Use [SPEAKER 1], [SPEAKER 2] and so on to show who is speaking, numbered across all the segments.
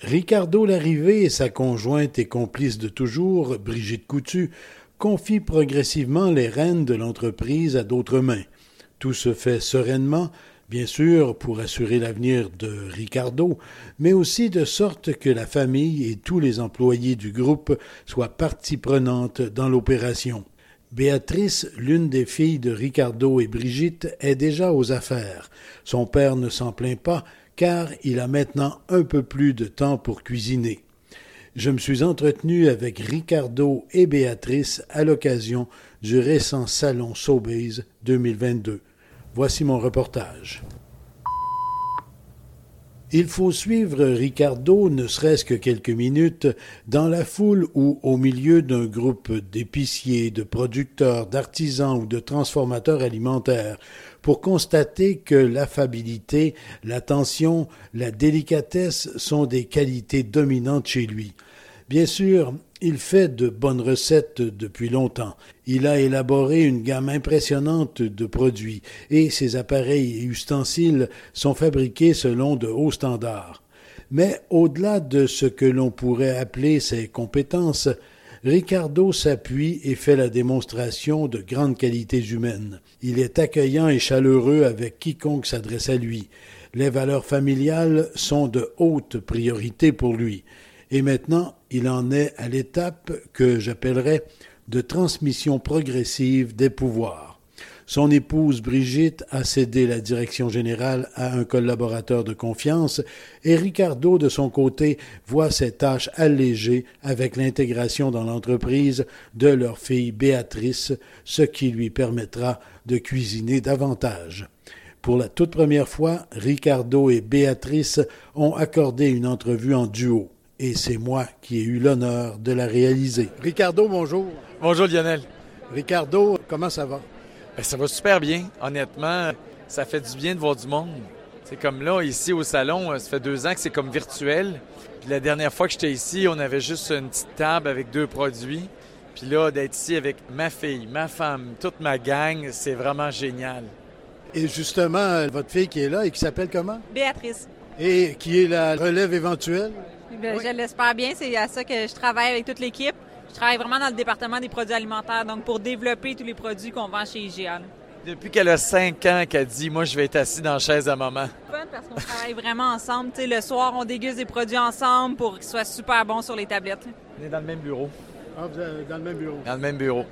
[SPEAKER 1] Ricardo Larrivé et sa conjointe et complice de toujours, Brigitte Coutu, confient progressivement les rênes de l'entreprise à d'autres mains. Tout se fait sereinement, bien sûr, pour assurer l'avenir de Ricardo, mais aussi de sorte que la famille et tous les employés du groupe soient partie prenante dans l'opération. Béatrice, l'une des filles de Ricardo et Brigitte, est déjà aux affaires. Son père ne s'en plaint pas, car il a maintenant un peu plus de temps pour cuisiner. Je me suis entretenu avec Ricardo et Béatrice à l'occasion du récent Salon Sobeys 2022. Voici mon reportage. Il faut suivre Ricardo, ne serait-ce que quelques minutes, dans la foule ou au milieu d'un groupe d'épiciers, de producteurs, d'artisans ou de transformateurs alimentaires pour constater que l'affabilité, l'attention, la délicatesse sont des qualités dominantes chez lui. Bien sûr, il fait de bonnes recettes depuis longtemps. Il a élaboré une gamme impressionnante de produits et ses appareils et ustensiles sont fabriqués selon de hauts standards. Mais au-delà de ce que l'on pourrait appeler ses compétences, Ricardo s'appuie et fait la démonstration de grandes qualités humaines. Il est accueillant et chaleureux avec quiconque s'adresse à lui. Les valeurs familiales sont de haute priorité pour lui. Et maintenant, il en est à l'étape que j'appellerais de transmission progressive des pouvoirs. Son épouse Brigitte a cédé la direction générale à un collaborateur de confiance et Ricardo, de son côté, voit ses tâches allégées avec l'intégration dans l'entreprise de leur fille Béatrice, ce qui lui permettra de cuisiner davantage. Pour la toute première fois, Ricardo et Béatrice ont accordé une entrevue en duo. Et c'est moi qui ai eu l'honneur de la réaliser. Ricardo, bonjour.
[SPEAKER 2] Bonjour Lionel.
[SPEAKER 1] Ricardo, comment ça va?
[SPEAKER 2] Ben, ça va super bien. Honnêtement, ça fait du bien de voir du monde. C'est comme là, ici au salon, euh, ça fait deux ans que c'est comme virtuel. Puis la dernière fois que j'étais ici, on avait juste une petite table avec deux produits. Puis là, d'être ici avec ma fille, ma femme, toute ma gang, c'est vraiment génial.
[SPEAKER 1] Et justement, votre fille qui est là et qui s'appelle comment?
[SPEAKER 3] Béatrice.
[SPEAKER 1] Et qui est la relève éventuelle?
[SPEAKER 3] Ben, je l'espère bien. C'est à ça que je travaille avec toute l'équipe. Je travaille vraiment dans le département des produits alimentaires, donc pour développer tous les produits qu'on vend chez IGA.
[SPEAKER 2] Depuis qu'elle a cinq ans qu'elle dit Moi, je vais être assis dans la chaise à maman.
[SPEAKER 3] Fun parce qu'on travaille vraiment ensemble. le soir, on déguste des produits ensemble pour qu'ils soient super bons sur les tablettes.
[SPEAKER 2] On est dans le même bureau.
[SPEAKER 1] Ah, vous êtes dans le même bureau?
[SPEAKER 2] Dans le même bureau.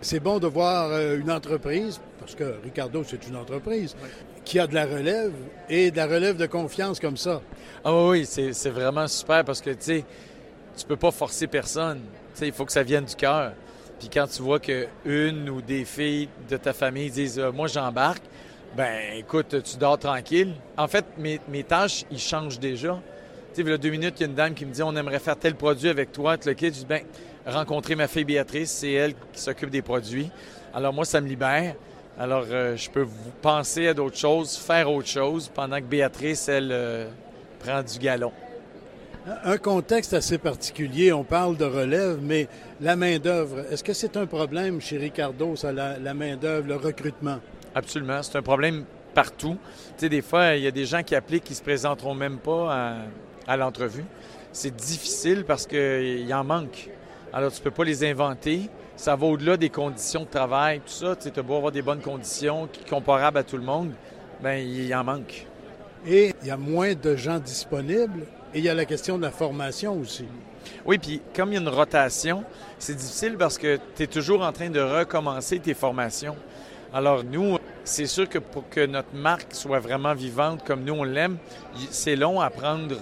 [SPEAKER 1] C'est bon de voir euh, une entreprise, parce que Ricardo, c'est une entreprise, qui a de la relève et de la relève de confiance comme ça.
[SPEAKER 2] Ah oui, c'est vraiment super parce que, tu sais, tu peux pas forcer personne. il faut que ça vienne du cœur. Puis quand tu vois que une ou des filles de ta famille disent euh, moi j'embarque, ben écoute, tu dors tranquille. En fait, mes, tâches, ils changent déjà. Tu sais, il y a deux minutes, il y a une dame qui me dit on aimerait faire tel produit avec toi, le kit. Je dis ben rencontrer ma fille Béatrice, c'est elle qui s'occupe des produits. Alors moi, ça me libère. Alors euh, je peux vous penser à d'autres choses, faire autre chose pendant que Béatrice, elle, euh, prend du galon.
[SPEAKER 1] Un contexte assez particulier, on parle de relève, mais la main-d'œuvre, est-ce que c'est un problème chez Ricardo, ça, la, main-d'œuvre, le recrutement?
[SPEAKER 2] Absolument, c'est un problème partout. Tu sais, des fois, il y a des gens qui appliquent qui ne se présenteront même pas à, l'entrevue. C'est difficile parce qu'il en manque. Alors, tu ne peux pas les inventer. Ça va au-delà des conditions de travail, tout ça. Tu sais, beau avoir des bonnes conditions comparables à tout le monde, bien, il en manque.
[SPEAKER 1] Et il y a moins de gens disponibles et il y a la question de la formation aussi.
[SPEAKER 2] Oui, puis comme il y a une rotation, c'est difficile parce que tu es toujours en train de recommencer tes formations. Alors nous, c'est sûr que pour que notre marque soit vraiment vivante comme nous on l'aime, c'est long à apprendre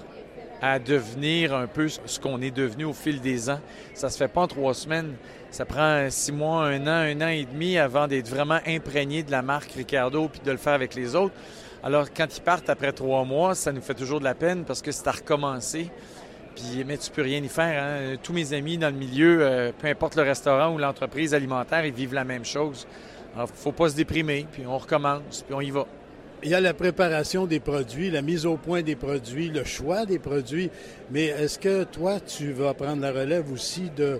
[SPEAKER 2] à devenir un peu ce qu'on est devenu au fil des ans. Ça se fait pas en trois semaines. Ça prend six mois, un an, un an et demi avant d'être vraiment imprégné de la marque Ricardo puis de le faire avec les autres. Alors, quand ils partent après trois mois, ça nous fait toujours de la peine parce que c'est à recommencer. Puis, mais tu peux rien y faire. Hein. Tous mes amis dans le milieu, euh, peu importe le restaurant ou l'entreprise alimentaire, ils vivent la même chose. Alors, faut pas se déprimer, puis on recommence, puis on y va.
[SPEAKER 1] Il y a la préparation des produits, la mise au point des produits, le choix des produits. Mais est-ce que toi, tu vas prendre la relève aussi de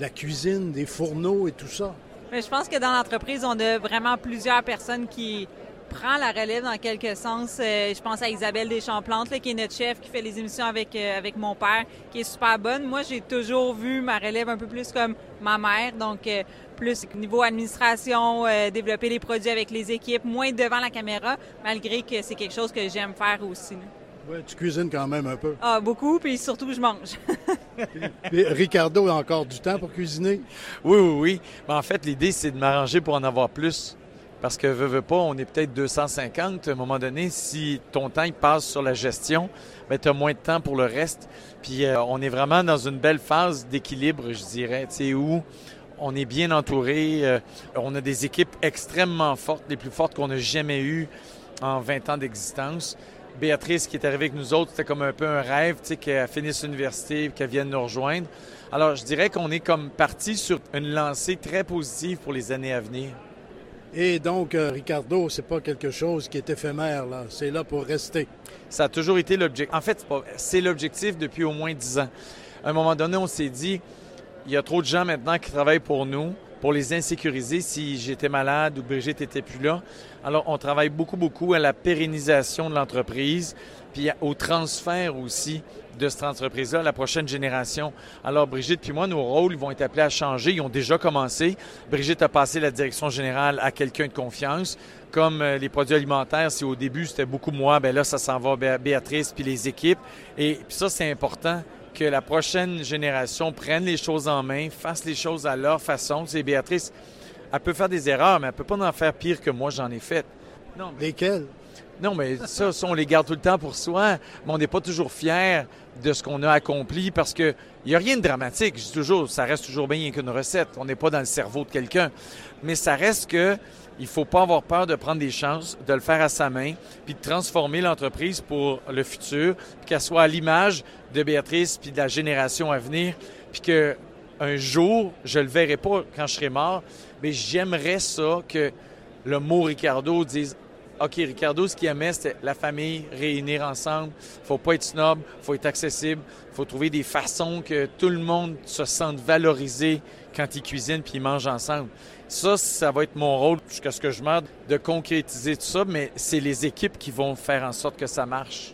[SPEAKER 1] la cuisine, des fourneaux et tout ça?
[SPEAKER 3] Je pense que dans l'entreprise, on a vraiment plusieurs personnes qui prend la relève dans quelque sens. Euh, je pense à Isabelle Deschamps-Plante, qui est notre chef, qui fait les émissions avec, euh, avec mon père, qui est super bonne. Moi, j'ai toujours vu ma relève un peu plus comme ma mère, donc euh, plus niveau administration, développer les produits avec les équipes, moins devant la caméra, malgré que c'est quelque chose que j'aime faire aussi.
[SPEAKER 1] Oui, tu cuisines quand même un peu.
[SPEAKER 3] Ah, beaucoup, puis surtout, je mange.
[SPEAKER 1] Ricardo a encore du temps pour cuisiner?
[SPEAKER 2] Oui, oui, oui. Mais en fait, l'idée, c'est de m'arranger pour en avoir plus. Parce que, veux, veux pas, on est peut-être 250. À un moment donné, si ton temps il passe sur la gestion, ben, tu as moins de temps pour le reste. Puis euh, on est vraiment dans une belle phase d'équilibre, je dirais, tu sais, où on est bien entouré. Euh, on a des équipes extrêmement fortes, les plus fortes qu'on a jamais eues en 20 ans d'existence. Béatrice, qui est arrivée avec nous autres, c'était comme un peu un rêve, tu sais, qu'elle finisse l'université, qu'elle vienne nous rejoindre. Alors, je dirais qu'on est comme parti sur une lancée très positive pour les années à venir.
[SPEAKER 1] Et donc, euh, Ricardo, c'est pas quelque chose qui est éphémère, là. C'est là pour rester.
[SPEAKER 2] Ça a toujours été l'objectif. En fait, c'est l'objectif depuis au moins dix ans. À un moment donné, on s'est dit, il y a trop de gens maintenant qui travaillent pour nous, pour les insécuriser si j'étais malade ou Brigitte n'était plus là. Alors, on travaille beaucoup, beaucoup à la pérennisation de l'entreprise, puis au transfert aussi de cette entreprise-là, la prochaine génération. Alors, Brigitte puis moi, nos rôles vont être appelés à changer. Ils ont déjà commencé. Brigitte a passé la direction générale à quelqu'un de confiance. Comme euh, les produits alimentaires, si au début c'était beaucoup moi, ben là, ça s'en va Béatrice puis les équipes. Et puis ça, c'est important que la prochaine génération prenne les choses en main, fasse les choses à leur façon. C'est Béatrice, elle peut faire des erreurs, mais elle peut pas en faire pire que moi j'en ai fait.
[SPEAKER 1] Non, Lesquelles?
[SPEAKER 2] Non, mais ça, on les garde tout le temps pour soi, mais on n'est pas toujours fier de ce qu'on a accompli parce que il n'y a rien de dramatique. Je dis toujours, ça reste toujours bien qu'une recette. On n'est pas dans le cerveau de quelqu'un. Mais ça reste que il faut pas avoir peur de prendre des chances, de le faire à sa main, puis de transformer l'entreprise pour le futur, qu'elle soit à l'image de Béatrice puis de la génération à venir, puis que un jour, je le verrai pas quand je serai mort, mais j'aimerais ça que le mot Ricardo dise OK, Ricardo, ce qu'il aimait, c'était la famille, réunir ensemble. faut pas être snob, faut être accessible. faut trouver des façons que tout le monde se sente valorisé quand ils cuisinent puis ils mangent ensemble. Ça, ça va être mon rôle jusqu'à ce que je meure de concrétiser tout ça, mais c'est les équipes qui vont faire en sorte que ça marche.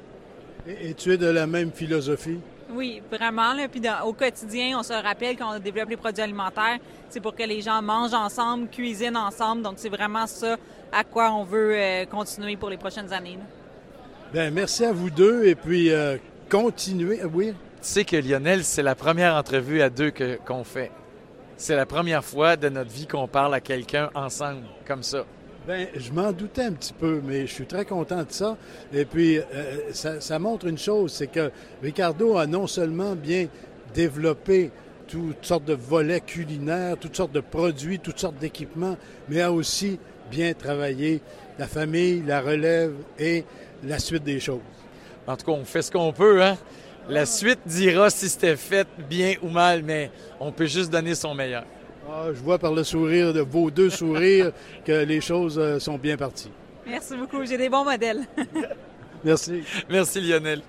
[SPEAKER 1] Et, tu es de la même philosophie?
[SPEAKER 3] Oui, vraiment. Puis au quotidien, on se rappelle quand on développe les produits alimentaires, c'est pour que les gens mangent ensemble, cuisinent ensemble. Donc, c'est vraiment ça à quoi on veut euh, continuer pour les prochaines années.
[SPEAKER 1] Bien, merci à vous deux et puis euh, continuez. Oui.
[SPEAKER 2] Tu sais que Lionel, c'est la première entrevue à deux qu'on fait. C'est la première fois de notre vie qu'on parle à quelqu'un ensemble, comme ça.
[SPEAKER 1] Bien, je m'en doutais un petit peu, mais je suis très content de ça. Et puis, euh, ça, ça, montre une chose, c'est que Ricardo a non seulement bien développé toutes sortes de volets culinaires, toutes sortes de produits, toutes sortes d'équipements, mais a aussi bien travailler la famille, la relève et la suite des choses.
[SPEAKER 2] En tout cas, on fait ce qu'on peut, hein? La suite dira si c'était fait bien ou mal, mais on peut juste donner son meilleur.
[SPEAKER 1] Ah, je vois par le sourire de vos deux sourires que les choses euh, sont bien parties.
[SPEAKER 3] Merci beaucoup. J'ai des bons modèles.
[SPEAKER 1] Merci.
[SPEAKER 2] Merci Lionel.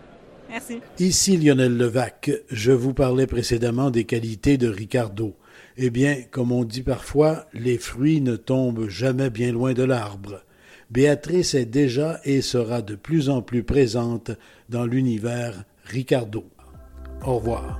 [SPEAKER 3] Merci.
[SPEAKER 1] Ici Lionel Levac. Je vous parlais précédemment des qualités de Ricardo. Eh bien, comme on dit parfois, les fruits ne tombent jamais bien loin de l'arbre. Béatrice est déjà et sera de plus en plus présente dans l'univers Ricardo. Au revoir.